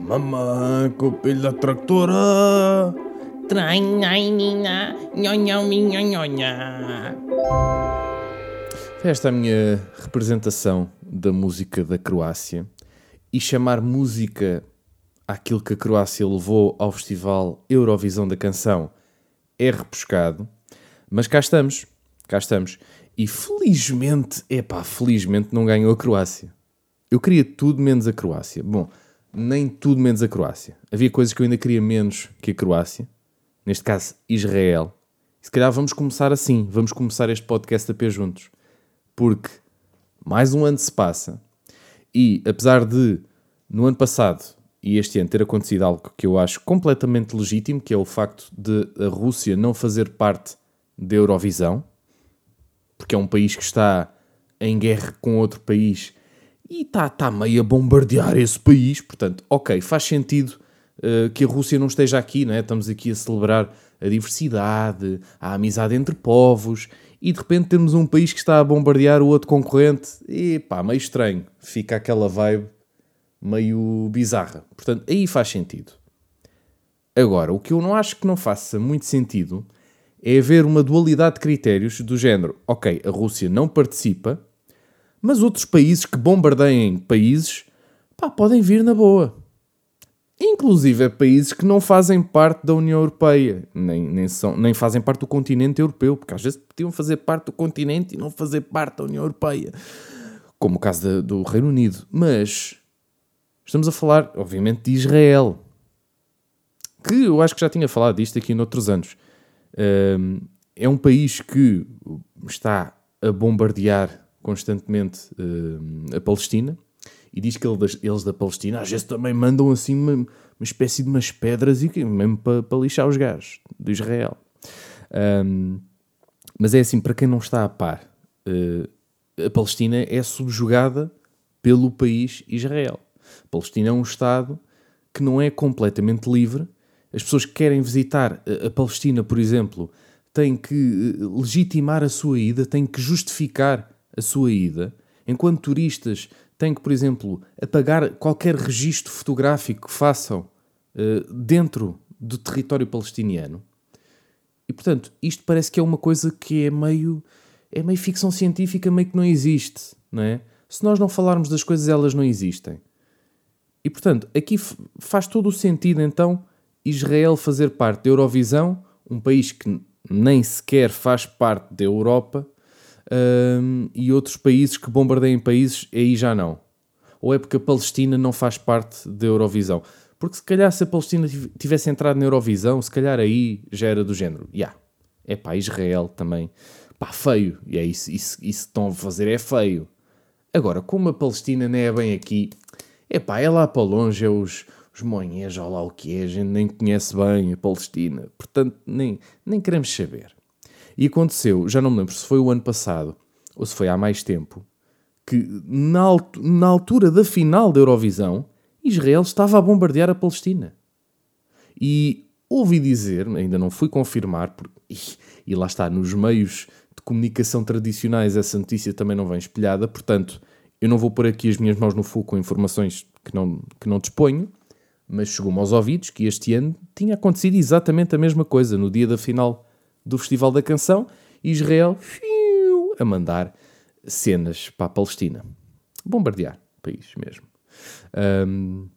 Mamãe, com o pilho da tractora. Trainha, nhonhão, minha nhonha. Esta é a minha representação da música da Croácia. E chamar música àquilo que a Croácia levou ao Festival Eurovisão da Canção é repuscado. Mas cá estamos, cá estamos. E felizmente, epá, felizmente não ganhou a Croácia. Eu queria tudo menos a Croácia. Bom, nem tudo menos a Croácia. Havia coisas que eu ainda queria menos que a Croácia. Neste caso, Israel. Se calhar vamos começar assim. Vamos começar este podcast a pé juntos. Porque mais um ano se passa e, apesar de, no ano passado e este ano ter acontecido algo que eu acho completamente legítimo, que é o facto de a Rússia não fazer parte da Eurovisão, porque é um país que está em guerra com outro país e está tá meio a bombardear esse país, portanto, ok, faz sentido uh, que a Rússia não esteja aqui, não é? Estamos aqui a celebrar a diversidade, a amizade entre povos, e de repente temos um país que está a bombardear o outro concorrente, e pá, meio estranho, fica aquela vibe meio bizarra. Portanto, aí faz sentido. Agora, o que eu não acho que não faça muito sentido é haver uma dualidade de critérios do género, ok, a Rússia não participa, mas outros países que bombardeiem países, pá, podem vir na boa. Inclusive é países que não fazem parte da União Europeia, nem, nem, são, nem fazem parte do continente europeu, porque às vezes podiam fazer parte do continente e não fazer parte da União Europeia, como o caso do Reino Unido. Mas estamos a falar, obviamente, de Israel, que eu acho que já tinha falado disto aqui noutros anos. É um país que está a bombardear constantemente uh, a Palestina e diz que eles da Palestina às vezes também mandam assim uma, uma espécie de umas pedras e mesmo para, para lixar os gajos de Israel. Um, mas é assim, para quem não está a par, uh, a Palestina é subjugada pelo país Israel. A Palestina é um Estado que não é completamente livre. As pessoas que querem visitar a, Palestina, por exemplo, têm que eh, legitimar a sua ida, têm que justificar a sua ida, enquanto turistas têm que, por exemplo, apagar qualquer registro fotográfico que façam uh, dentro do território palestiniano. E portanto, isto parece que é uma coisa que é meio é meio ficção científica, meio que não existe, não é? Se nós não falarmos das coisas, elas não existem. E portanto, aqui faz todo o sentido então Israel fazer parte da Eurovisão, um país que nem sequer faz parte da Europa, um, e outros países que bombardeiem países, aí já não. Ou é porque a Palestina não faz parte da Eurovisão? Porque se calhar se a Palestina tivesse entrado na Eurovisão, se calhar aí já era do género. Ya, yeah. é pá, Israel também. Pá, feio. E é isso, isso, isso que estão a fazer é feio. Agora, como a Palestina não é bem aqui, é pá, é lá para longe, é os, os monhês, ou lá o que é, a gente nem conhece bem a Palestina. Portanto, nem, nem queremos saber. E aconteceu, já não me lembro se foi o ano passado ou se foi há mais tempo, que na, na altura da final da Eurovisão, Israel estava a bombardear a Palestina. E ouvi dizer, ainda não fui confirmar, porque, e, lá está, nos meios de comunicação tradicionais essa notícia também não vem espelhada, portanto, eu não vou pôr aqui as minhas mãos no fogo com informações que não, que não disponho, mas chegou-me aos ouvidos que este ano tinha acontecido exatamente a mesma coisa no dia da final do Festival da Canção, Israel fiu, a mandar cenas para a Palestina. Bombardear o país mesmo. Um,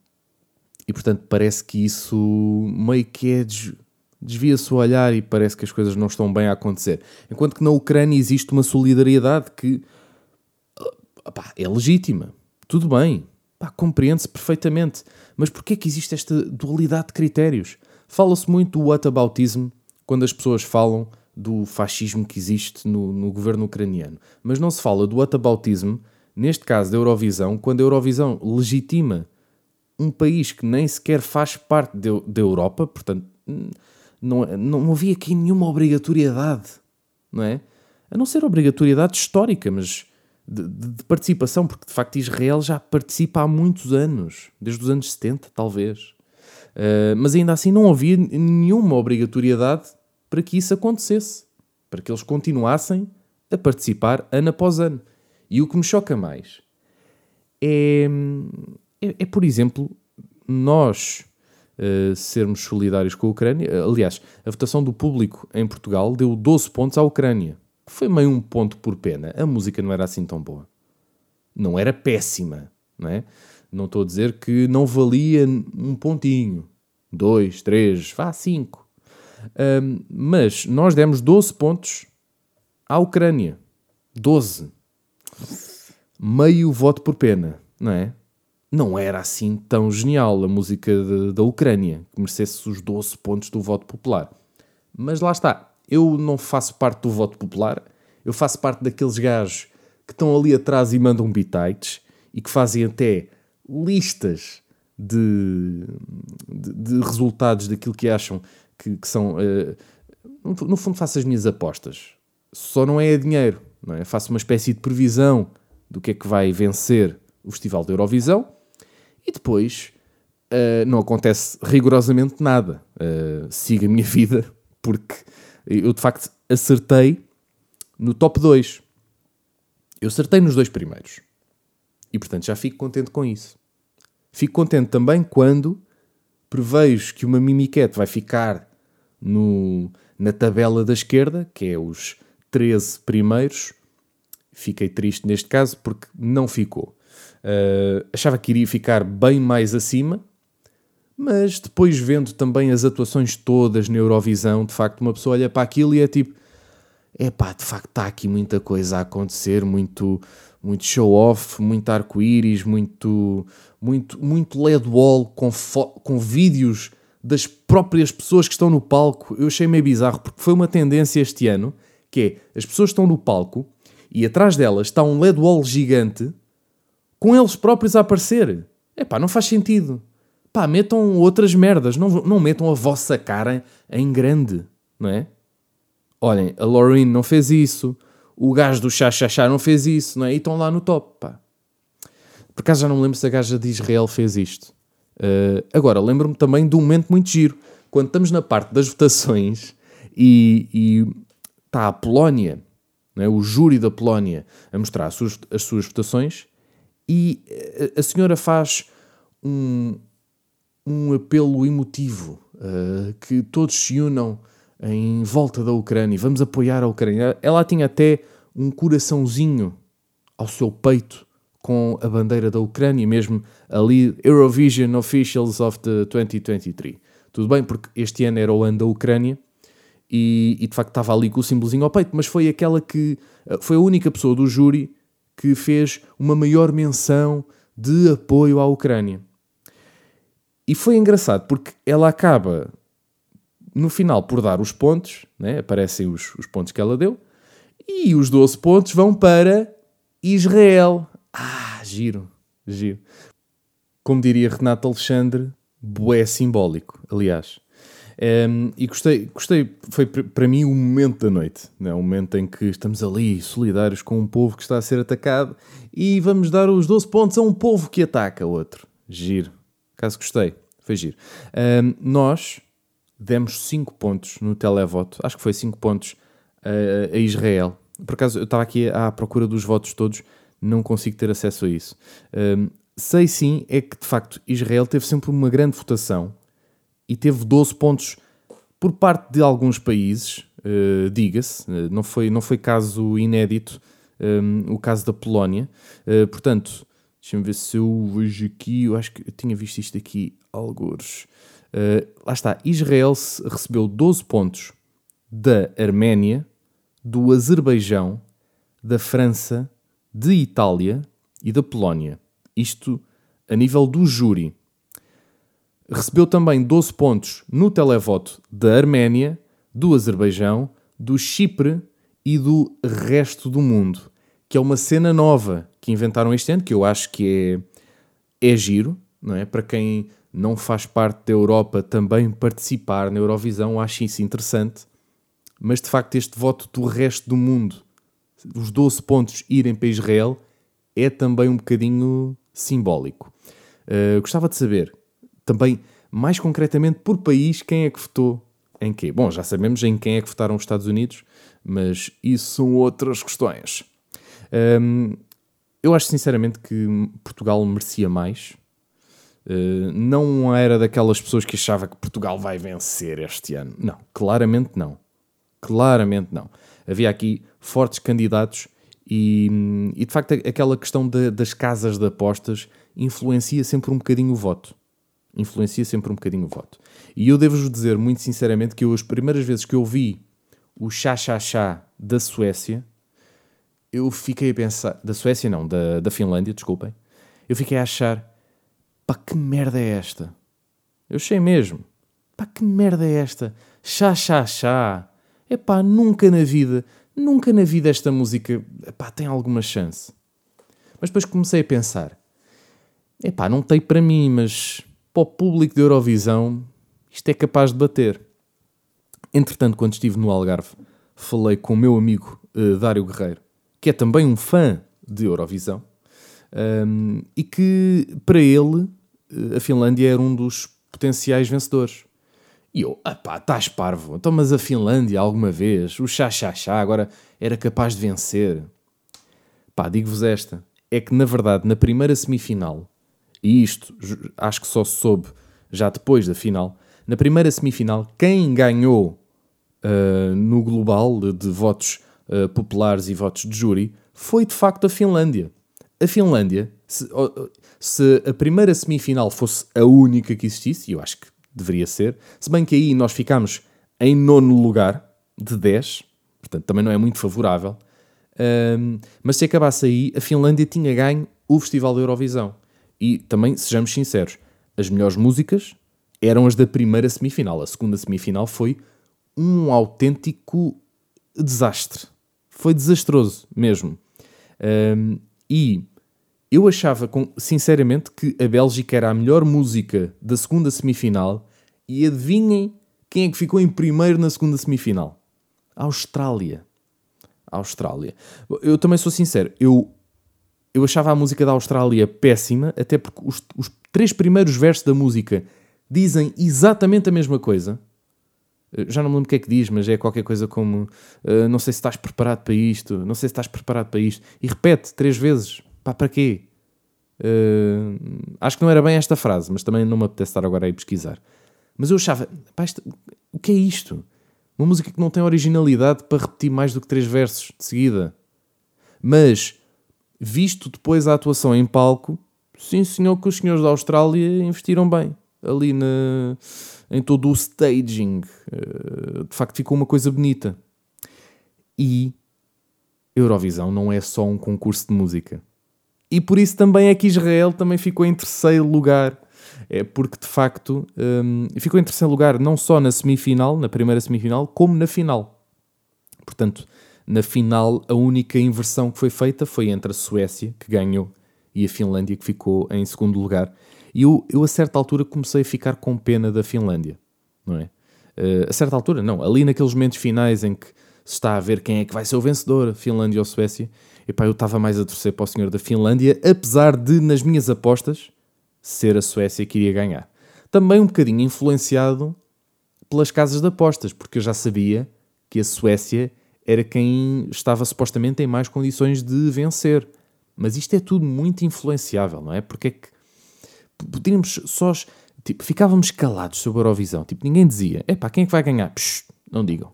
e portanto parece que isso meio que é des desvia-se o olhar e parece que as coisas não estão bem a acontecer. Enquanto que na Ucrânia existe uma solidariedade que opá, é legítima. Tudo bem. Compreende-se perfeitamente. Mas porquê que existe esta dualidade de critérios? Fala-se muito do whataboutism quando as pessoas falam do fascismo que existe no, no governo ucraniano. Mas não se fala do whataboutismo, neste caso da Eurovisão, quando a Eurovisão legitima um país que nem sequer faz parte da Europa, portanto, não, não havia aqui nenhuma obrigatoriedade, não é? A não ser obrigatoriedade histórica, mas de, de, de, participação, porque de facto Israel já participa há muitos anos, desde os anos 70, talvez. Uh, mas ainda assim não havia nenhuma obrigatoriedade para que isso acontecesse, para que eles continuassem a participar ano após ano. E o que me choca mais é, é, é por exemplo, nós uh, sermos solidários com a Ucrânia. Aliás, a votação do público em Portugal deu 12 pontos à Ucrânia. Foi meio um ponto por pena. A música não era assim tão boa. Não era péssima, não é? Não estou a dizer que não valia um pontinho, dois, três, vá, cinco. Um, mas nós demos 12 pontos à Ucrânia. 12. Meio voto por pena, não é? Não era assim tão genial a música de, da Ucrânia, que merecesse os 12 pontos do voto popular. Mas lá está, eu não faço parte do voto popular, eu faço parte daqueles gajos que estão ali atrás e mandam bitites e que fazem até listas de, de, de resultados daquilo que acham que, que são. Uh, no fundo, faço as minhas apostas. Só não é a dinheiro, não é? Faço uma espécie de previsão do que é que vai vencer o Festival da Eurovisão e depois uh, não acontece rigorosamente nada. Uh, sigo a minha vida porque eu de facto acertei no top 2. Eu acertei nos dois primeiros. E portanto já fico contente com isso. Fico contente também quando prevejo que uma mimiquete vai ficar no, na tabela da esquerda, que é os 13 primeiros. Fiquei triste neste caso porque não ficou. Uh, achava que iria ficar bem mais acima, mas depois vendo também as atuações todas na Eurovisão, de facto, uma pessoa olha para aquilo e é tipo: é pá, de facto está aqui muita coisa a acontecer, muito, muito show-off, muito arco-íris, muito, muito, muito LED wall com, com vídeos das próprias pessoas que estão no palco. Eu achei meio bizarro porque foi uma tendência este ano que é as pessoas estão no palco e atrás delas está um LED wall gigante com eles próprios a aparecer. É pá, não faz sentido. Pá, metam outras merdas, não, não metam a vossa cara em grande, não é? Olhem, a Lorraine não fez isso, o gajo do chá chá chá não fez isso, não é? E estão lá no top, pá. Por acaso já não me lembro se a gaja de Israel fez isto. Uh, agora, lembro-me também de um momento muito giro. Quando estamos na parte das votações e está a Polónia, é? o júri da Polónia, a mostrar as suas, as suas votações e a, a senhora faz um, um apelo emotivo uh, que todos se unam em volta da Ucrânia, vamos apoiar a Ucrânia. Ela tinha até um coraçãozinho ao seu peito com a bandeira da Ucrânia, mesmo ali Eurovision Officials of the 2023. Tudo bem, porque este ano era o ano da Ucrânia e, e de facto estava ali com o símbolozinho ao peito, mas foi aquela que foi a única pessoa do júri que fez uma maior menção de apoio à Ucrânia. E foi engraçado porque ela acaba no final por dar os pontos, né? aparecem os, os pontos que ela deu, e os 12 pontos vão para Israel. Ah, giro, giro. Como diria Renato Alexandre, bué simbólico, aliás. Um, e gostei, gostei, foi para mim o momento da noite, né? o momento em que estamos ali solidários com um povo que está a ser atacado e vamos dar os 12 pontos a um povo que ataca outro. Giro. Caso gostei, foi giro. Um, nós demos 5 pontos no televoto, acho que foi 5 pontos a, a Israel. Por acaso eu estava aqui à procura dos votos todos não consigo ter acesso a isso. Um, sei sim é que, de facto, Israel teve sempre uma grande votação e teve 12 pontos por parte de alguns países, uh, diga-se, uh, não, foi, não foi caso inédito um, o caso da Polónia. Uh, portanto, deixa-me ver se eu vejo aqui, eu acho que eu tinha visto isto aqui, alguns. lá está, Israel recebeu 12 pontos da Arménia, do Azerbaijão, da França, de Itália e da Polónia. Isto a nível do júri. Recebeu também 12 pontos no televoto da Arménia, do Azerbaijão, do Chipre e do resto do mundo, que é uma cena nova que inventaram este ano, que eu acho que é, é giro, não é? Para quem não faz parte da Europa também participar na Eurovisão, acho isso interessante. Mas de facto, este voto do resto do mundo os 12 pontos irem para Israel é também um bocadinho simbólico. Uh, gostava de saber também, mais concretamente, por país, quem é que votou em quê? Bom, já sabemos em quem é que votaram os Estados Unidos, mas isso são outras questões. Um, eu acho sinceramente que Portugal merecia mais. Uh, não era daquelas pessoas que achava que Portugal vai vencer este ano. Não, claramente não. Claramente não. Havia aqui fortes candidatos e, e de facto aquela questão de, das casas de apostas influencia sempre um bocadinho o voto. Influencia sempre um bocadinho o voto. E eu devo-vos dizer muito sinceramente que eu, as primeiras vezes que eu vi o chá-chá-chá da Suécia, eu fiquei a pensar. Da Suécia, não, da, da Finlândia, desculpem. Eu fiquei a achar: pá, que merda é esta? Eu achei mesmo. Pá, que merda é esta? Chá-chá-chá. É pá, nunca na vida, nunca na vida esta música epá, tem alguma chance. Mas depois comecei a pensar: é pá, não tem para mim, mas para o público de Eurovisão isto é capaz de bater. Entretanto, quando estive no Algarve, falei com o meu amigo uh, Dário Guerreiro, que é também um fã de Eurovisão, um, e que para ele uh, a Finlândia era um dos potenciais vencedores. E eu, ah pá, estás parvo, então mas a Finlândia alguma vez, o chá-chá-chá agora era capaz de vencer. Pá, digo-vos esta, é que na verdade na primeira semifinal, e isto acho que só soube já depois da final, na primeira semifinal, quem ganhou uh, no global de, de votos uh, populares e votos de júri foi de facto a Finlândia. A Finlândia, se, se, a primeira semifinal fosse a única que existisse, e eu acho que deveria ser, se bem que aí nós ficámos em nono lugar de 10, portanto também não é muito favorável, um, mas se acabasse aí, a Finlândia tinha ganho o Festival da Eurovisão. E também, sejamos sinceros, as melhores músicas eram as da primeira semifinal. A segunda semifinal foi um autêntico desastre. Foi desastroso mesmo. Um, e eu achava, sinceramente, que a Bélgica era a melhor música da segunda semifinal. E adivinhem quem é que ficou em primeiro na segunda semifinal? A Austrália. A Austrália. Eu também sou sincero, eu, eu achava a música da Austrália péssima, até porque os, os três primeiros versos da música dizem exatamente a mesma coisa. Eh, já não me lembro o que é que diz, mas é qualquer coisa como uh, não sei se estás preparado para isto, não sei se estás preparado para isto. E repete três vezes. Pá, para quê? Uh, acho que não era bem esta frase, mas também não me apetece estar agora aí pesquisar. Mas eu achava, pá, isto, o que é isto? Uma música que não tem originalidade para repetir mais do que três versos de seguida. Mas, visto depois a atuação em palco, sim senhor que os senhores da Austrália investiram bem ali na, em todo o staging. Eh, de facto, ficou uma coisa bonita. E Eurovisão não é só um concurso de música. E por isso também é que Israel também ficou em terceiro lugar. É porque de facto um, ficou em terceiro lugar não só na semifinal, na primeira semifinal, como na final. Portanto, na final, a única inversão que foi feita foi entre a Suécia, que ganhou, e a Finlândia, que ficou em segundo lugar. E eu, eu, a certa altura, comecei a ficar com pena da Finlândia, não é? Uh, a certa altura, não, ali naqueles momentos finais em que se está a ver quem é que vai ser o vencedor, Finlândia ou Suécia, epá, eu estava mais a torcer para o senhor da Finlândia, apesar de, nas minhas apostas, ser a Suécia que iria ganhar. Também um bocadinho influenciado pelas casas de apostas, porque eu já sabia que a Suécia era quem estava supostamente em mais condições de vencer. Mas isto é tudo muito influenciável, não é? Porque é que podíamos só. Tipo, ficávamos calados sobre a Eurovisão. Tipo, ninguém dizia: é pá, quem é que vai ganhar? Psh, não digam.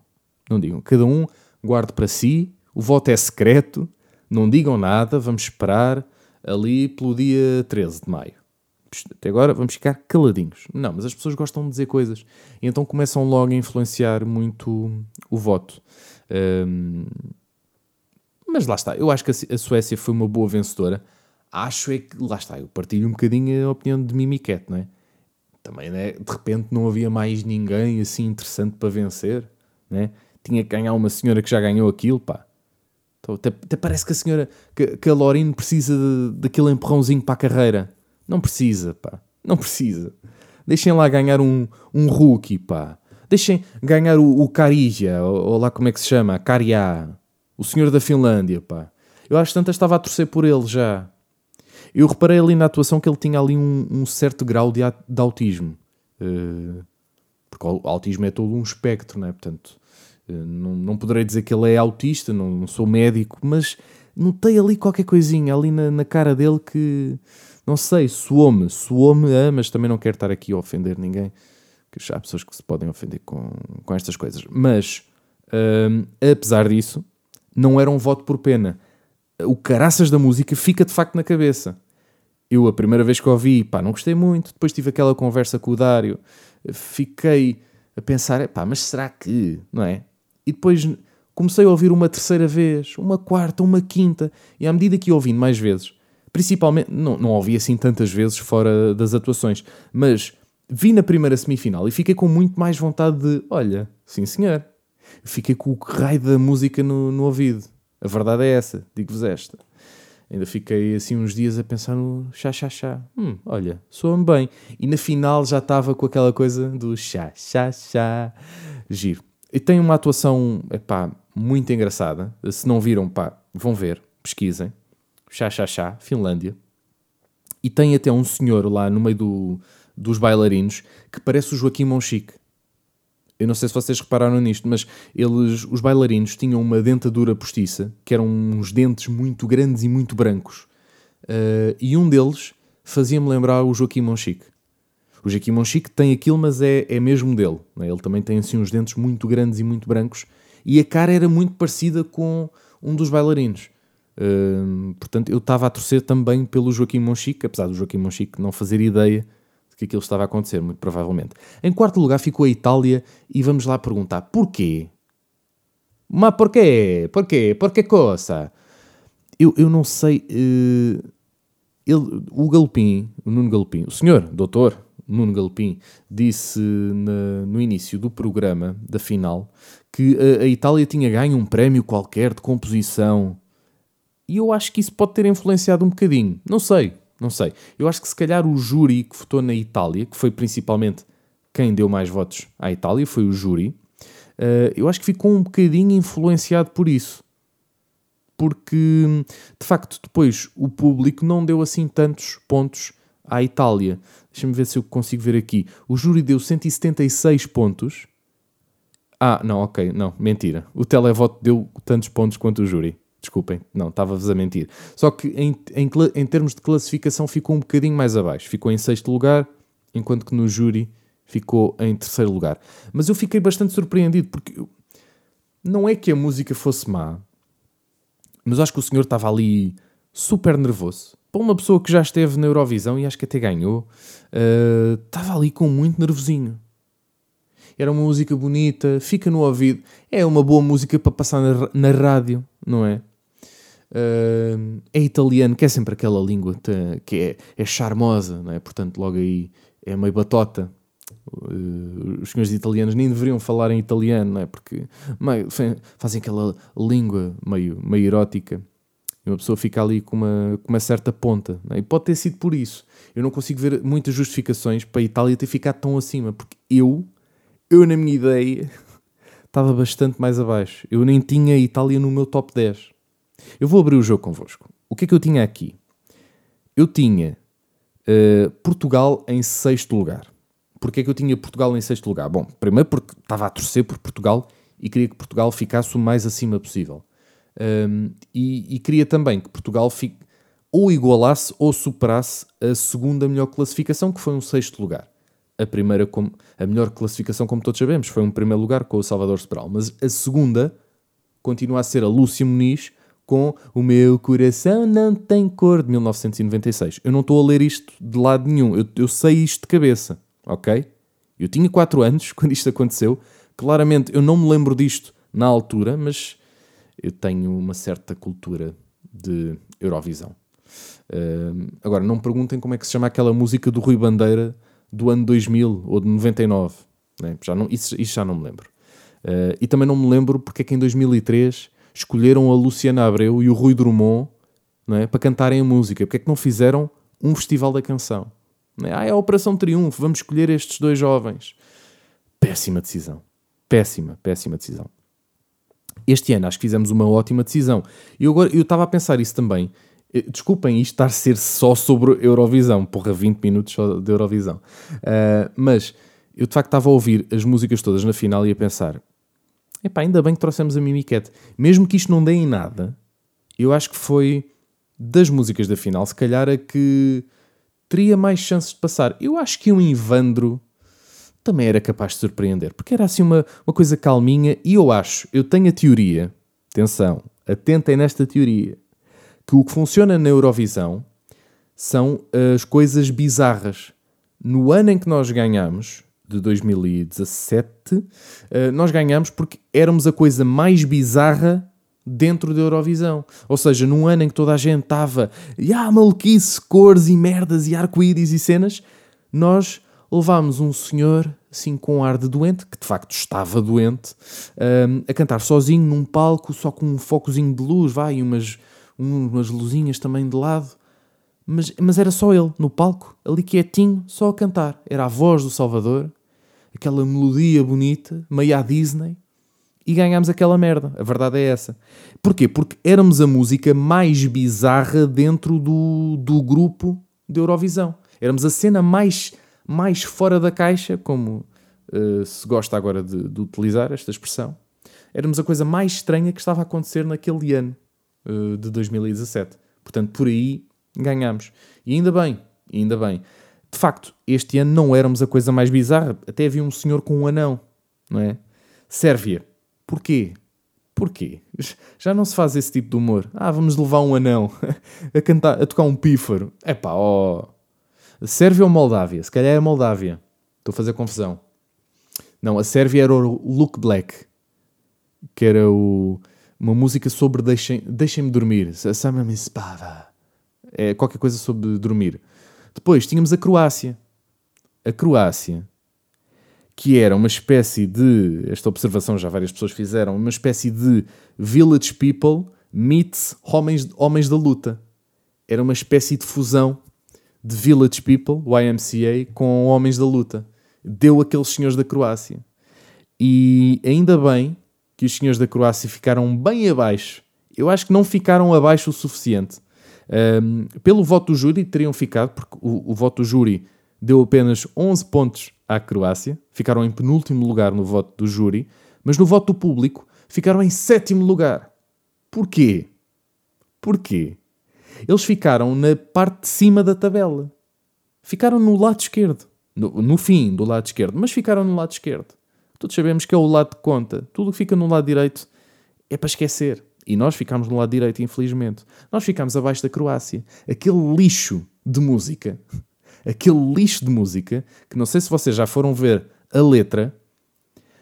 Não digam. Cada um guarde para si. O voto é secreto. Não digam nada. Vamos esperar ali pelo dia 13 de maio. Até agora vamos ficar caladinhos. Não, mas as pessoas gostam de dizer coisas. E então começam logo a influenciar muito o voto. Um, mas lá está. Eu acho que a Suécia foi uma boa vencedora acho é que, lá está, eu partilho um bocadinho a opinião de Mimiquete, não é? Também, né, de repente, não havia mais ninguém assim interessante para vencer, né? Tinha que ganhar uma senhora que já ganhou aquilo, pá. Então, até, até parece que a senhora, que, que a Lorine precisa daquele empurrãozinho para a carreira. Não precisa, pá. Não precisa. Deixem lá ganhar um, um rookie, pá. Deixem ganhar o, o Karija, ou, ou, lá como é que se chama, Karja, o senhor da Finlândia, pá. Eu acho que tanto estava a torcer por ele já. Eu reparei ali na atuação que ele tinha ali um, um certo grau de, de autismo. Uh, porque o autismo é todo um espectro, não é? Portanto, não, não poderei dizer que ele é autista, não, não, sou médico, mas notei ali qualquer coisinha ali na, na cara dele que Não sei, soou-me, soou-me a, mas também não quero estar aqui a ofender ninguém, que há pessoas que se podem ofender com, com estas coisas. Mas, apesar disso, não era um voto por pena. O caraças da música fica de facto na cabeça. Eu, a primeira vez que ouvi, pá, não gostei muito. Depois tive aquela conversa com o Dário, fiquei a pensar, pá, mas será que, não é? E depois comecei a ouvir uma terceira vez, uma quarta, uma quinta, e à medida que ia ouvindo mais vezes, principalmente, não, não ouvi assim tantas vezes fora das atuações, mas vi na primeira semifinal e fiquei com muito mais vontade de, olha, sim senhor, fiquei com o raio da música no, no ouvido. A verdade é essa, digo-vos esta. Ainda fiquei assim uns dias a pensar no chá chá chá. Hum, olha, soa-me bem. E na final já estava com aquela coisa do chá chá chá. Giro. E tem uma atuação, epá, muito engraçada. Se não viram, pá, vão ver, pesquisem. Chá chá chá, Finlândia. E tem até um senhor lá no meio do, dos bailarinos que parece o Joaquim Monchique. Eu não sei se vocês repararam nisto, mas eles, os bailarinos, tinham uma dentadura postiça, que eram uns dentes muito grandes e muito brancos. Uh, e um deles fazia-me lembrar o Joaquim Monchique. O Joaquim Monchique tem aquilo, mas é, é mesmo dele. Né? Ele também tem assim uns dentes muito grandes e muito brancos. E a cara era muito parecida com um dos bailarinos. Uh, portanto, eu estava a torcer também pelo Joaquim Monchique, apesar do Joaquim Monchique não fazer ideia que aquilo estava a acontecer, muito provavelmente. Em quarto lugar ficou a Itália e vamos lá perguntar porquê? Mas porquê? Porquê? Porquê coisa? Eu, eu não sei. Uh, ele, o Galopim, o Nuno Galopim, o senhor, doutor Nuno Galopim, disse na, no início do programa, da final, que a, a Itália tinha ganho um prémio qualquer de composição. E eu acho que isso pode ter influenciado um bocadinho. Não sei, não sei. Eu acho que se calhar o júri que votou na Itália, que foi principalmente quem deu mais votos à Itália, foi o júri, uh, eu acho que ficou um bocadinho influenciado por isso. Porque, de facto, depois o público não deu assim tantos pontos à Itália. Deixa-me ver se eu consigo ver aqui. O júri deu 176 pontos. Ah, não, ok, não, mentira. O televoto deu tantos pontos quanto o júri. Desculpem, não, estava-vos a mentir. Só que em, em, em, termos de classificação ficou um bocadinho mais abaixo. Ficou em sexto lugar, enquanto que no júri ficou em terceiro lugar. Mas eu fiquei bastante surpreendido, porque não é que a música fosse má, mas acho que o senhor estava ali super nervoso. Para uma pessoa que já esteve na Eurovisão e acho que até ganhou, uh, estava ali com muito nervosinho. Era uma música bonita, fica no ouvido. É uma boa música para passar na, na rádio, não é? Uh, é italiano, que é sempre aquela língua que é, é charmosa, não é? Portanto, logo aí é meio batota. Uh, os senhores italianos nem deveriam falar em italiano, não é? Porque meio, fazem aquela língua meio, meio erótica uma pessoa fica ali com uma, com uma certa ponta. É? E pode ter sido por isso. Eu não consigo ver muitas justificações para a Itália ter ficado tão acima, porque eu, eu na minha ideia, estava bastante mais abaixo. Eu nem tinha a Itália no meu top 10. Eu vou abrir o jogo convosco. O que é que eu tinha aqui? Eu tinha uh, Portugal em sexto lugar. Porquê é que eu tinha Portugal em sexto lugar? Bom, primeiro porque estava a torcer por Portugal e queria que Portugal ficasse o mais acima possível. Um, e, e, queria também que Portugal fique, ou igualasse ou superasse a segunda melhor classificação, que foi um sexto lugar. A primeira, a melhor classificação, como todos sabemos, foi um primeiro lugar com o Salvador Sobral. Mas a segunda continua a ser a Lúcia Muniz com O Meu Coração Não Tem Cor, de 1996. Eu não estou a ler isto de lado nenhum, eu, eu sei isto de cabeça, ok? Eu tinha 4 anos quando isto aconteceu. Claramente eu não me lembro disto na altura, mas eu tenho uma certa cultura de Eurovisão. Uh, agora, não me perguntem como é que se chama aquela música do Rui Bandeira do ano 2000 ou de 99. Né? Já não, isso, isso já não me lembro. Uh, e também não me lembro porque é que em 2003 escolheram a Luciana Abreu e o Rui Drummond não é, para cantarem a música. Porque é que não fizeram um festival da canção? Não é? Ah, é a Operação Triunfo, vamos escolher estes dois jovens. Péssima decisão. Péssima, péssima decisão. Este ano acho que fizemos uma ótima decisão. E eu agora eu estava a pensar isso também. Eh, desculpem isto estar a ser só sobre Eurovisão, porra, 20 minutos só de Eurovisão. Uh, mas eu de facto estava a ouvir as músicas todas na final e a pensar: Epá, ainda bem que trouxemos a Mimiquete. Mesmo que isto não dê em nada, eu acho que foi das músicas da final, se calhar a que teria mais chances de passar. Eu acho que um Ivandro também era capaz de surpreender, porque era assim uma, uma coisa calminha e eu acho, eu tenho a teoria, atenção, atentem nesta teoria, que o que funciona na Eurovisão são as coisas bizarras. No ano em que nós ganhamos, de 2017, eh, nós ganhamos porque éramos a coisa mais bizarra dentro da Eurovisão. Ou seja, num ano em que toda a gente estava, e ah, maluquice, cores e merdas e arco-íris e cenas, nós levámos um senhor assim com um ar de doente, que de facto estava doente, um, a cantar sozinho num palco, só com um focozinho de luz, vai, e umas, umas luzinhas também de lado. Mas, mas era só ele, no palco, ali quietinho, só a cantar. Era a voz do Salvador, aquela melodia bonita, meio à Disney, e ganhámos aquela merda. A verdade é essa. Porquê? Porque éramos a música mais bizarra dentro do, do grupo de Eurovisão. Éramos a cena mais mais fora da caixa, como uh, se gosta agora de, de, utilizar esta expressão, éramos a coisa mais estranha que estava a acontecer naquele ano uh, de 2017. Portanto, por aí ganhámos. E ainda bem, ainda bem. De facto, este ano não éramos a coisa mais bizarra. Até havia um senhor com um anão, não é? Sérvia. Porquê? Porquê? Já não se faz esse tipo de humor. Ah, vamos levar um anão a cantar, a tocar um pífaro. É pá, ó. Oh. Sérvia ou Moldávia? Se calhar é Moldávia. Estou a fazer confusão. Não, a Sérvia era o Look Black, que era o, uma música sobre Deixem-me deixem dormir. Sama-me espada. É qualquer coisa sobre dormir. Depois tínhamos a Croácia. A Croácia, que era uma espécie de. Esta observação já várias pessoas fizeram. Uma espécie de Village People meets Homens, homens da Luta. Era uma espécie de fusão de Village People, YMCA, com Homens da Luta. Deu aqueles senhores da Croácia. E ainda bem que os senhores da Croácia ficaram bem abaixo. Eu acho que não ficaram abaixo o suficiente. Um, pelo voto do júri teriam ficado, porque o, o voto do júri deu apenas 11 pontos à Croácia, ficaram em penúltimo lugar no voto do júri, mas no voto do público ficaram em sétimo lugar. Porquê? Porquê? Eles ficaram na parte de cima da tabela. Ficaram no lado esquerdo. No, no fim do lado esquerdo, mas ficaram no lado esquerdo. Todos sabemos que é o lado que conta. Tudo que fica no lado direito é para esquecer. E nós ficámos no lado direito, infelizmente. Nós ficámos abaixo da Croácia. Aquele lixo de música. Aquele lixo de música que não sei se vocês já foram ver a letra,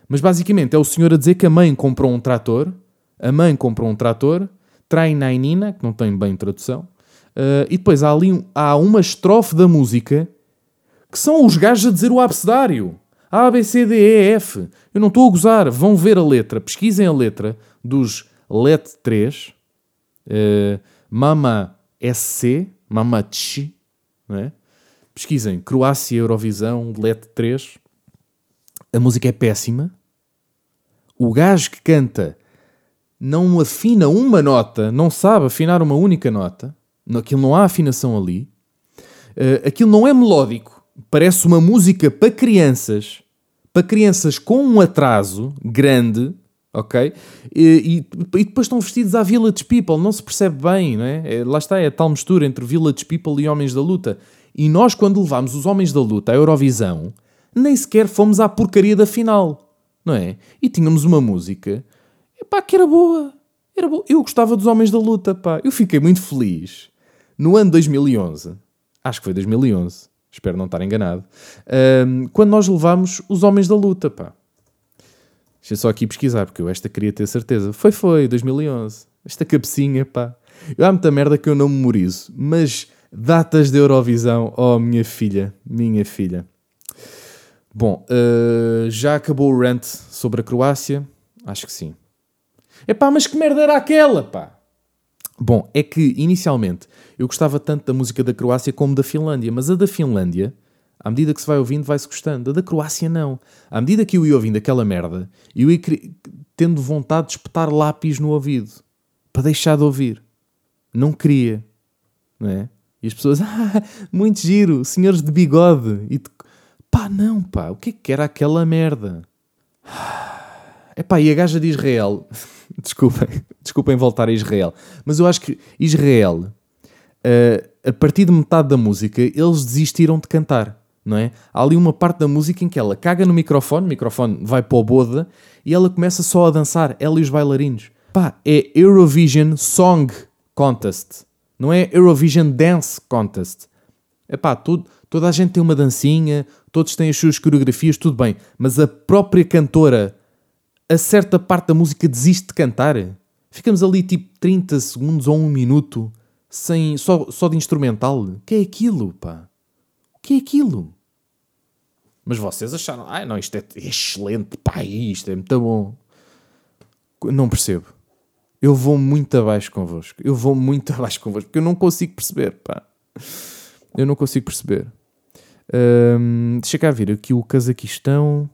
mas basicamente é o senhor a dizer que a mãe comprou um trator, a mãe comprou um trator Trainainina, que não tem bem tradução, uh, e depois há ali há uma estrofe da música que são os gajos a dizer o abecedário. A, B, C, D, E, F. Eu não estou a gozar. Vão ver a letra, pesquisem a letra dos LET 3, uh, Mama SC, Mama não é? Pesquisem Croácia Eurovisão LET 3. A música é péssima. O gajo que canta não afina uma nota, não sabe afinar uma única nota, aquilo não há afinação ali, uh, aquilo não é melódico, parece uma música para crianças, para crianças com um atraso grande, ok? E, e, e, depois estão vestidos à Village People, não se percebe bem, não é? é? Lá está, é a tal mistura entre Village People e Homens da Luta. E nós, quando levámos os Homens da Luta à Eurovisão, nem sequer fomos à porcaria da final, não é? E tínhamos uma música pá, que era boa. Era boa. Eu gostava dos Homens da Luta, pá. Eu fiquei muito feliz. No ano 2011, acho que foi 2011, espero não estar enganado, um, quando nós levámos os Homens da Luta, pá. Deixa só aqui pesquisar, porque eu esta queria ter certeza. Foi, foi, 2011. Esta cabecinha, pá. Eu há muita merda que eu não memorizo, mas datas de Eurovisão, oh, minha filha, minha filha. Bom, uh, já acabou o rant sobre a Croácia? Acho que sim. É pá, mas que merda era aquela, pá? Bom, é que inicialmente eu gostava tanto da música da Croácia como da Finlândia, mas a da Finlândia, à medida que se vai ouvindo, vai-se gostando. A da Croácia não. À medida que eu ia ouvindo aquela merda, eu ia tendo vontade de espetar lápis no ouvido para deixar de ouvir. Não queria, não é? E as pessoas, ah, muito giro, senhores de bigode. E de... pá, não, pá, o que é que era aquela merda? É pá, e a gaja de Israel. Desculpem, desculpem voltar a Israel. Mas eu acho que Israel, uh, a partir de metade da música, eles desistiram de cantar, não é? Há ali uma parte da música em que ela caga no microfone, o microfone vai para o boda e ela começa só a dançar, ela e os bailarinos. Pá, é Eurovision Song Contest, não é Eurovision Dance Contest. É pá, tudo, toda a gente tem uma dancinha, todos têm as suas coreografias, tudo bem, mas a própria cantora, a certa parte da música, desiste de cantar. Ficamos ali tipo 30 segundos ou um minuto sem, só, só de instrumental. O que é aquilo, pá? O que é aquilo? Mas vocês acharam, ah, não, isto é excelente, pá, isto é muito bom. Não percebo. Eu vou muito abaixo convosco. Eu vou muito abaixo convosco, porque eu não consigo perceber, pá. Eu não consigo perceber. Deixa cá ver aqui o Cazaquistão.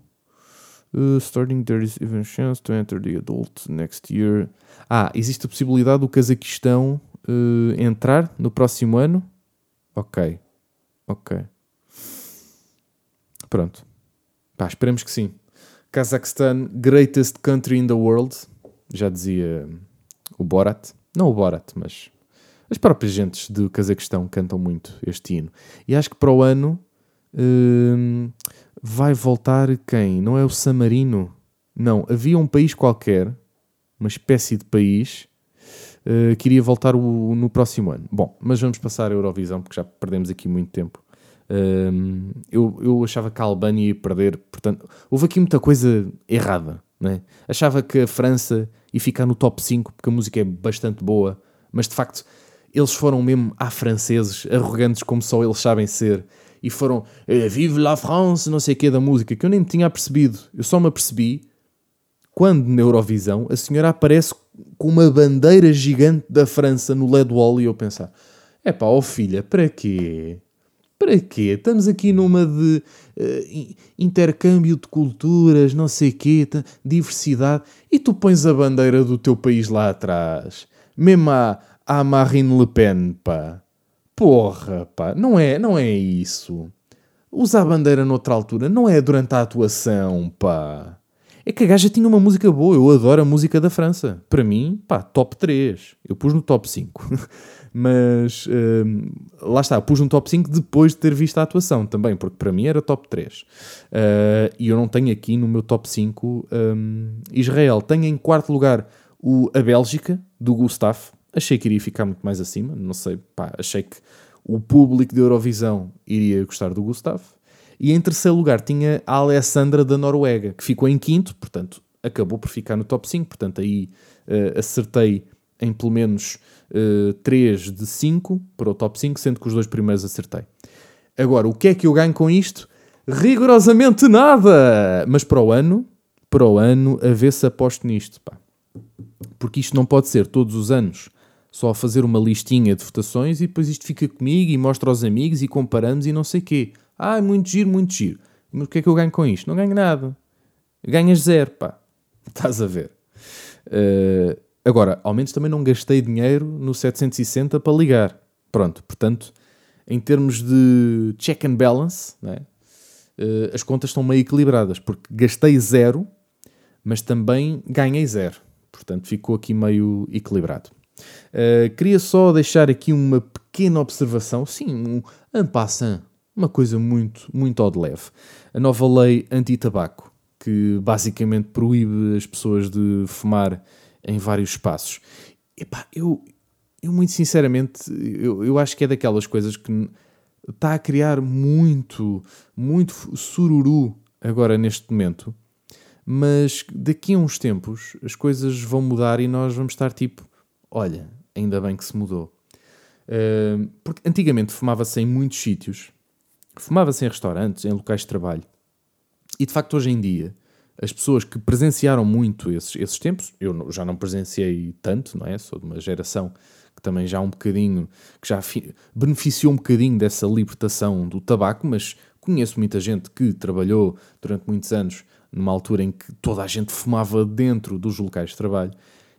Uh, starting there is even chance to enter the adult next year. Ah, existe a possibilidade do Cazaquistão uh, entrar no próximo ano? Ok. Ok. Pronto. Pá, esperemos que sim. Kazakhstan, greatest country in the world. Já dizia o Borat. Não o Borat, mas as próprias gentes do Cazaquistão cantam muito este hino. E acho que para o ano uh, vai voltar quem? Não é o Samarino? Não, havia um país qualquer, uma espécie de país, uh, que iria voltar o, no próximo ano. Bom, mas vamos passar a Eurovisão, porque já perdemos aqui muito tempo. Uh, eu, eu achava que a Albânia ia perder, portanto, houve aqui muita coisa errada. Né? Achava que a França ia ficar no top 5 porque a música é bastante boa, mas de facto eles foram mesmo a franceses, arrogantes como só eles sabem ser, e foram eh, Vive la France, não sei o que da música, que eu nem me tinha percebido. Eu só me apercebi quando na Eurovisão a senhora aparece com uma bandeira gigante da França no LED wall e eu pensar: é pá, ó filha, para quê? Para quê? Estamos aqui numa de uh, intercâmbio de culturas, não sei o quê, diversidade, e tu pões a bandeira do teu país lá atrás. Mesmo a, à Marine Le Pen, pá. Porra, pá, não é, não é isso. Usar a bandeira noutra altura não é durante a atuação, pá. É que a gaja tinha uma música boa, eu adoro a música da França. Para mim, pá, top 3. Eu pus no top 5. Mas hum, lá está, pus no top 5 depois de ter visto a atuação também, porque para mim era top 3. Uh, e eu não tenho aqui no meu top 5 um, Israel. Tenho em quarto lugar o, a Bélgica, do Gustav, Achei que iria ficar muito mais acima, não sei, pá, achei que o público de Eurovisão iria gostar do Gustavo. E em terceiro lugar tinha a Alessandra da Noruega, que ficou em quinto, portanto acabou por ficar no top 5. Portanto, aí uh, acertei em pelo menos uh, eh, 3 de 5 para o top 5, sendo que os dois primeiros acertei. Agora, o que é que eu ganho com isto? Rigorosamente nada! Mas para o ano, para o ano, a ver se aposto nisto, pá. Porque isto não pode ser todos os anos só fazer uma listinha de votações e depois isto fica comigo e mostra aos amigos e comparamos e não sei quê. Ah, muito giro, muito giro. Mas o que é que eu ganho com isto? Não ganho nada. Ganhas zero, pá. Estás a ver. Uh, agora, ao menos também não gastei dinheiro no 760 para ligar. Pronto, portanto, em termos de check and balance, uh, as contas estão meio equilibradas, porque gastei zero, mas também ganhei zero. Portanto, ficou aqui meio equilibrado. Uh, queria só deixar aqui uma pequena observação, sim, um en passant, uma coisa muito, muito ao de leve. A nova lei anti-tabaco, que basicamente proíbe as pessoas de fumar em vários espaços. Epá, eu, eu muito sinceramente, eu, eu acho que é daquelas coisas que está a criar muito, muito sururu agora neste momento, mas daqui a uns tempos as coisas vão mudar e nós vamos estar tipo, olha, ainda bem que se mudou. Uh, porque antigamente fumava-se em muitos sítios, fumava-se em restaurantes, em locais de trabalho. E de facto, hoje em dia, as pessoas que presenciaram muito esses, esses tempos, eu já não presenciei tanto, não é? Sou de uma geração que também já um bocadinho, que já beneficiou um bocadinho dessa libertação do tabaco, mas conheço muita gente que trabalhou durante muitos anos numa altura em que toda a gente fumava dentro dos locais de trabalho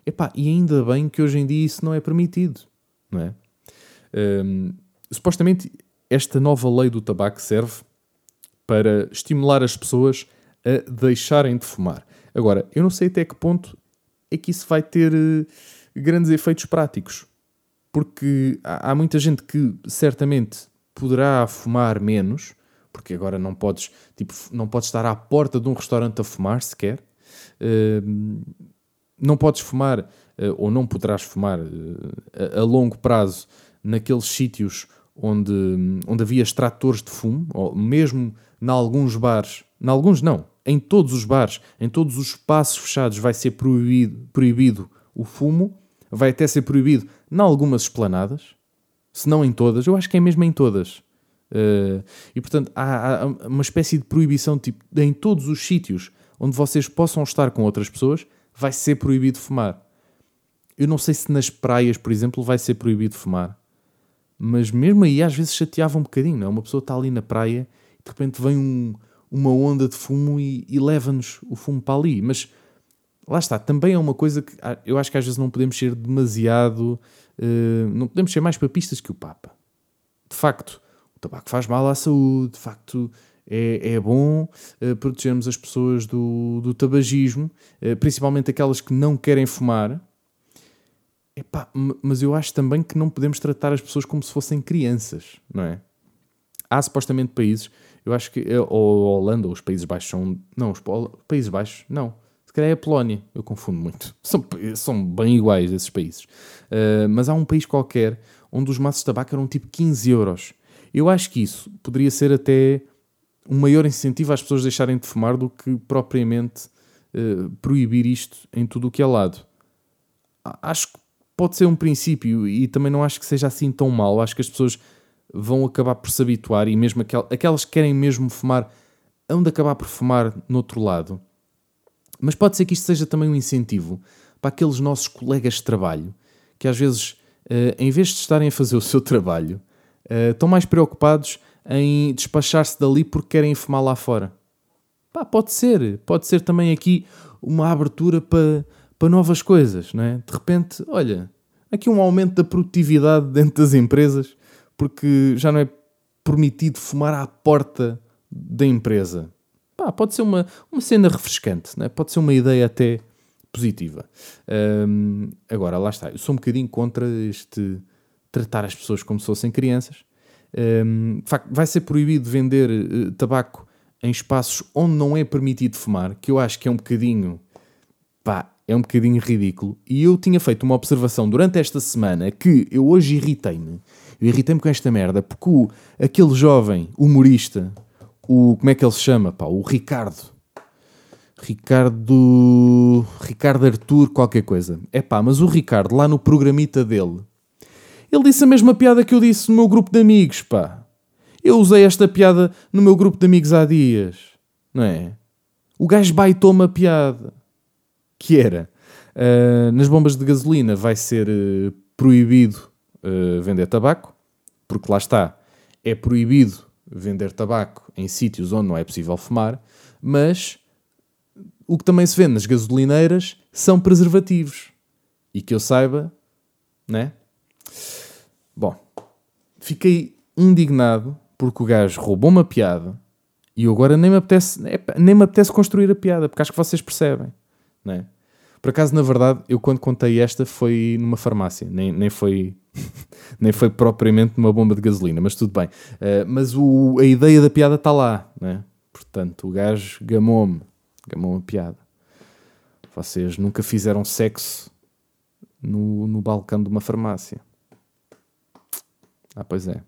Epá, e ainda bem que hoje em dia isso não é permitido, não é? Um, supostamente esta nova lei do tabaco serve para estimular as pessoas a deixarem de fumar. Agora, eu não sei até que ponto é que isso vai ter uh, grandes efeitos práticos. porque há, muita gente que certamente poderá fumar menos, porque agora não podes, tipo, não podes estar à porta de um restaurante a fumar sequer. Uh, não podes fumar, uh, ou não poderás fumar uh, a, a, longo prazo naqueles sítios onde, onde havia extratores de fumo, ou mesmo em alguns bares, em alguns não, em todos os bares, em todos os espaços fechados vai ser proibido, proibido o fumo, vai até ser proibido em algumas esplanadas, se não em todas, eu acho que é mesmo em todas. Uh, e portanto há, há, uma espécie de proibição tipo, em todos os sítios onde vocês possam estar com outras pessoas, vai ser proibido fumar. Eu não sei se nas praias, por exemplo, vai ser proibido fumar. Mas mesmo aí às vezes chateava um bocadinho, não é? Uma pessoa está ali na praia e de repente vem um, uma onda de fumo e, e leva-nos o fumo para ali. Mas lá está, também é uma coisa que ah, eu acho que às vezes não podemos ser demasiado. Uh, não podemos ser mais papistas que o Papa. De facto, o tabaco faz mal à saúde, de facto. É, é bom uh, protegermos as pessoas do, do tabagismo, uh, principalmente aquelas que não querem fumar, Epá, mas eu acho também que não podemos tratar as pessoas como se fossem crianças, não é? Há supostamente países, eu acho que ou a Holanda ou os Países Baixos são. Não, os Países Baixos, não. Se calhar é a Polónia, eu confundo muito. São, são bem iguais esses países. Uh, mas há um país qualquer onde os maços de tabaco eram tipo 15 euros. Eu acho que isso poderia ser até um maior incentivo às pessoas deixarem de fumar do que propriamente uh, proibir isto em tudo o que é lado. Acho que pode ser um princípio e também não acho que seja assim tão mal. Acho que as pessoas vão acabar por se habituar e mesmo aquel, aquelas que querem mesmo fumar hão de acabar por fumar no outro lado. Mas pode ser que isto seja também um incentivo para aqueles nossos colegas de trabalho que às vezes, uh, em vez de estarem a fazer o seu trabalho, uh, estão mais preocupados em despachar-se dali porque querem fumar lá fora. Pá, pode ser, pode ser também aqui uma abertura para para novas coisas, não é? De repente, olha, aqui um aumento da produtividade dentro das empresas, porque já não é permitido fumar à porta da empresa. Pá, pode ser uma, uma cena refrescante, não é? pode ser uma ideia até positiva. Um, agora, lá está, eu sou um bocadinho contra este tratar as pessoas como se fossem crianças. Um, vai ser proibido vender uh, tabaco em espaços onde não é permitido fumar, que eu acho que é um bocadinho pá, é um bocadinho ridículo. E eu tinha feito uma observação durante esta semana que eu hoje irritei-me. Eu irritei-me com esta merda porque o, aquele jovem humorista, o como é que ele se chama? Pá, o Ricardo. Ricardo. Ricardo Arthur, qualquer coisa. É pá, mas o Ricardo, lá no programita dele, ele disse a mesma piada que eu disse no meu grupo de amigos, pá. Eu usei esta piada no meu grupo de amigos há dias, não é? O gajo baitou-me a piada que era uh, nas bombas de gasolina vai ser uh, proibido uh, vender tabaco, porque lá está, é proibido vender tabaco em sítios onde não é possível fumar, mas o que também se vende nas gasolineiras são preservativos. E que eu saiba, né? Bom, fiquei indignado porque o gajo roubou uma piada e agora nem me apetece, nem me apetece construir a piada, porque acho que vocês percebem. Né? Por acaso, na verdade, eu quando contei esta foi numa farmácia, nem, nem, foi, nem foi propriamente numa bomba de gasolina, mas tudo bem. Uh, mas o, a ideia da piada está lá, né? portanto, o gajo gamou-me, gamou-me a piada. Vocês nunca fizeram sexo no, no balcão de uma farmácia. Ah, pois é.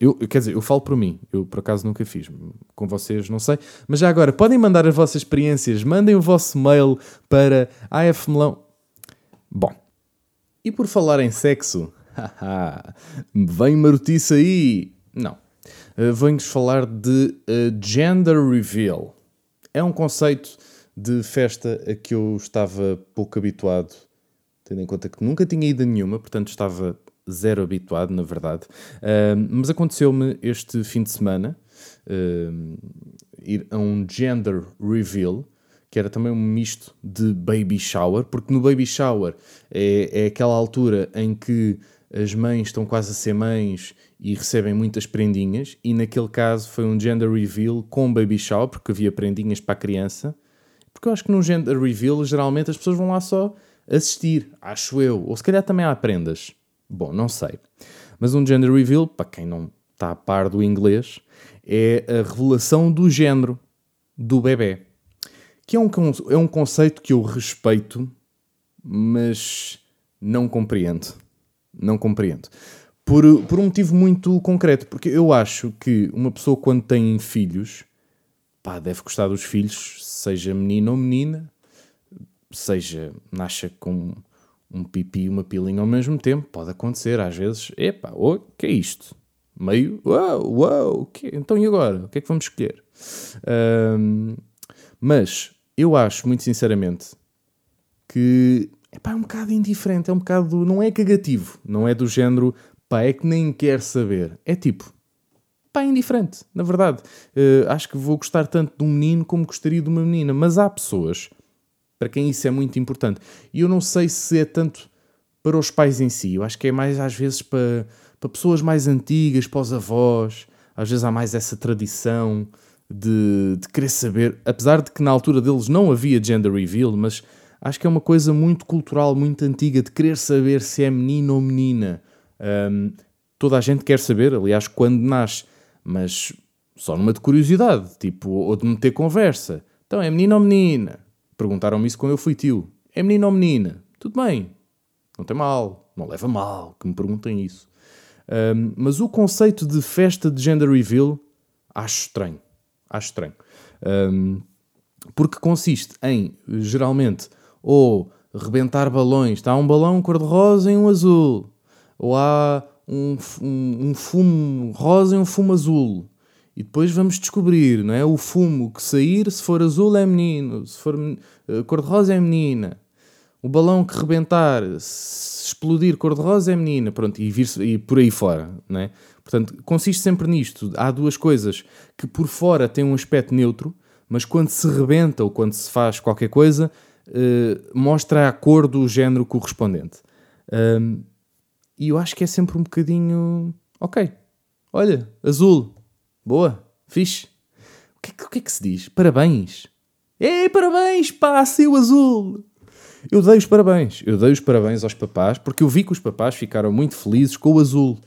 Eu, quer dizer, eu falo por mim, eu por acaso nunca fiz, com vocês não sei, mas já agora podem mandar as vossas experiências, mandem o vosso mail para afmelão. Bom, e por falar em sexo, vem marotice aí. Não, uh, venho-vos falar de uh, gender reveal. É um conceito de festa a que eu estava pouco habituado, tendo em conta que nunca tinha ido a nenhuma, portanto estava zero habituado, na verdade. Uh, mas aconteceu-me este fim de semana uh, ir a um gender reveal, que era também um misto de baby shower, porque no baby shower é, é aquela altura em que as mães estão quase a ser mães e recebem muitas prendinhas, e naquele caso foi um gender reveal com baby shower, porque havia prendinhas para a criança. Porque eu acho que no gender reveal geralmente as pessoas vão lá só assistir, acho eu, ou se calhar também há prendas Bom, não sei. Mas um gender reveal, para quem não está a par do inglês, é a revelação do género do bebê. Que é um, é um conceito que eu respeito, mas não compreendo. Não compreendo. Por, por um motivo muito concreto, porque eu acho que uma pessoa quando tem filhos, pá, deve gostar dos filhos, seja menino ou menina, seja nasça com um pipi e uma pilinha ao mesmo tempo, pode acontecer às vezes, epá, o que é isto? Meio, uau, uau, que então e agora? O que é que vamos escolher? Um, mas eu acho, muito sinceramente, que epá, é um bocado indiferente, é um bocado, não é cagativo, não é do género, pá, é que nem quer saber. É tipo, pá, é indiferente, na verdade. Uh, acho que vou gostar tanto de um menino como gostaria de uma menina, mas há pessoas para quem isso é muito importante. E eu não sei se é tanto para os pais em si, eu acho que é mais às vezes para, para pessoas mais antigas, para os avós, às vezes há mais essa tradição de, de querer saber, apesar de que na altura deles não havia gender reveal, mas acho que é uma coisa muito cultural, muito antiga, de querer saber se é menino ou menina. Um, toda a gente quer saber, aliás, quando nasce, mas só numa de curiosidade, tipo, ou de meter conversa. Então, é menino ou menina? Perguntaram-me isso quando eu fui tio. É menino ou menina? Tudo bem, não tem mal, não leva mal que me perguntem isso. Um, mas o conceito de festa de gender reveal acho estranho. Acho estranho. Um, porque consiste em, geralmente, ou rebentar balões. Está um balão cor-de-rosa e um azul. Ou há um, um, um, fumo rosa e um fumo azul. E depois vamos descobrir, não é? O fumo que sair, se for azul é menino, se for uh, cor-de-rosa é menina. O balão que rebentar, se explodir cor-de-rosa é menina, pronto, e, vir e por aí fora, não é? Portanto, consiste sempre nisto. Há duas coisas que por fora têm um aspecto neutro, mas quando se rebenta ou quando se faz qualquer coisa, uh, mostra a cor do género correspondente. Um, e eu acho que é sempre um bocadinho. Ok, olha, azul, boa, fixe. O que, o que é que se diz? Parabéns. Ei, parabéns, pá, seu azul. Eu dei os parabéns. Eu dei os parabéns aos papás porque eu vi que os papás ficaram muito felizes com o azul.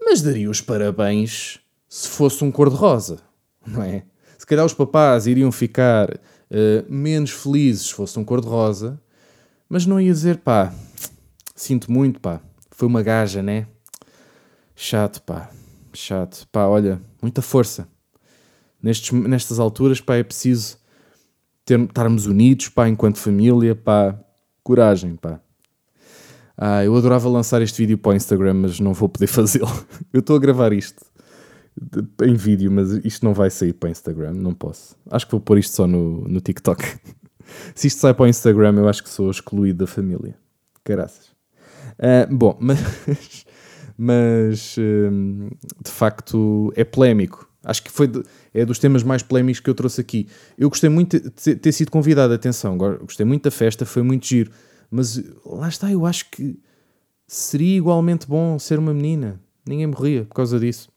Mas daria os parabéns se fosse um cor-de-rosa, não é? Se calhar os papás iriam ficar uh, menos felizes se fosse um cor-de-rosa, mas não ia dizer, pá, sinto muito, pá, foi uma gaja, né? Chato, pá, chato. Pá, olha, muita força. Nestes, nestas alturas, pá, é preciso ter, estarmos unidos, pá, enquanto família, pá, coragem, pá. Ah, eu adorava lançar este vídeo para o Instagram, mas não vou poder fazê-lo. Eu estou a gravar isto em vídeo, mas isto não vai sair para o Instagram, não posso. Acho que vou pôr isto só no, no TikTok. Se isto sai para o Instagram, eu acho que sou excluído da família. Caraças. Uh, bom, mas, mas uh, de facto é polémico. Acho que foi de, é dos temas mais polémicos que eu trouxe aqui. Eu gostei muito de ter sido convidado, atenção, gostei muito da festa, foi muito giro. Mas lá está, eu acho que seria igualmente bom ser uma menina. Ninguém morria por causa disso.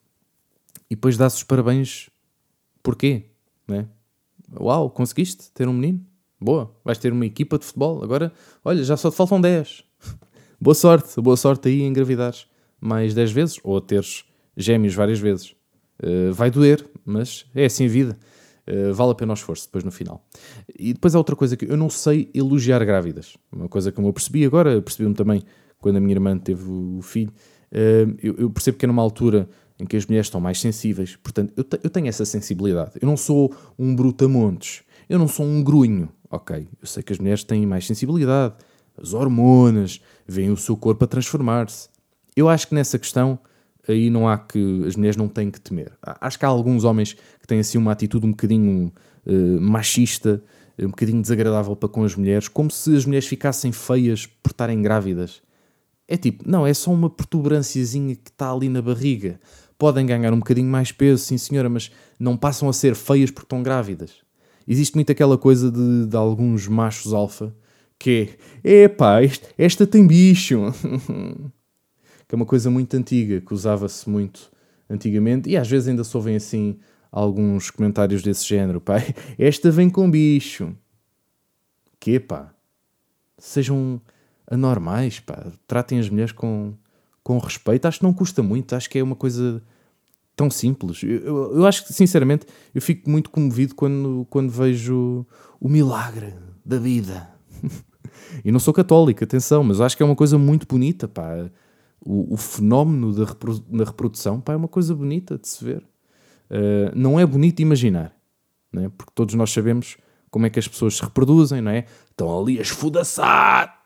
E depois dá-se os parabéns. Porquê? Né? Uau, conseguiste ter um menino? Boa, vais ter uma equipa de futebol. Agora, olha, já só te faltam 10. boa sorte, boa sorte aí em engravidares mais 10 vezes ou a teres gêmeos várias vezes. Uh, vai doer, mas é assim a vida. Uh, vale a pena o esforço depois no final. E depois há outra coisa que eu não sei elogiar grávidas. Uma coisa que eu percebi agora, percebi-me também quando a minha irmã teve o filho. Uh, eu, eu, percebo que é numa altura em que as mulheres estão mais sensíveis. Portanto, eu, te, eu tenho essa sensibilidade. Eu não sou um brutamontes. Eu não sou um grunho. Ok, eu sei que as mulheres têm mais sensibilidade. As hormonas, veem o seu corpo a transformar-se. Eu acho que nessa questão aí não há que. As mulheres não têm que temer. Acho que há alguns homens que têm assim uma atitude um bocadinho uh, machista, um bocadinho desagradável para com as mulheres, como se as mulheres ficassem feias por estarem grávidas. É tipo, não, é só uma protuberânciazinha que está ali na barriga. Podem ganhar um bocadinho mais peso, sim senhora, mas não passam a ser feias porque estão grávidas. Existe muito aquela coisa de, de alguns machos alfa que é, epá, esta tem bicho. que é uma coisa muito antiga, que usava-se muito antigamente, e às vezes ainda se ouvem assim alguns comentários desse género, pá, esta vem com bicho. Que pá? Sejam. anormais, pá. Tratem as mulheres com, com respeito. Acho que não custa muito, acho que é uma coisa tão simples. Eu, eu, eu acho que, sinceramente, eu fico muito comovido quando, quando vejo o milagre da vida. e não sou católico, atenção, mas acho que é uma coisa muito bonita, pá. O, o fenómeno da, reprodu da reprodução, pá, é uma coisa bonita de se ver. Uh, não é bonito imaginar, né? porque todos nós sabemos como é que as pessoas se reproduzem, não é? Estão ali a esfudaçar.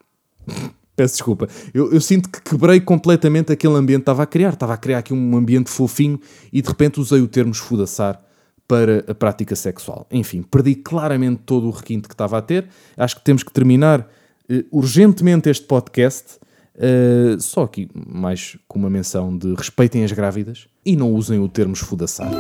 Peço desculpa. Eu, eu, sinto que quebrei completamente aquele ambiente que estava a criar. Estava a criar aqui um ambiente fofinho e de repente usei o termo esfudaçar para a prática sexual. Enfim, perdi claramente todo o requinte que estava a ter. Acho que temos que terminar uh, urgentemente este podcast. Uh, só aqui mais com uma menção de respeitem as grávidas e não usem o termo esfudaçar.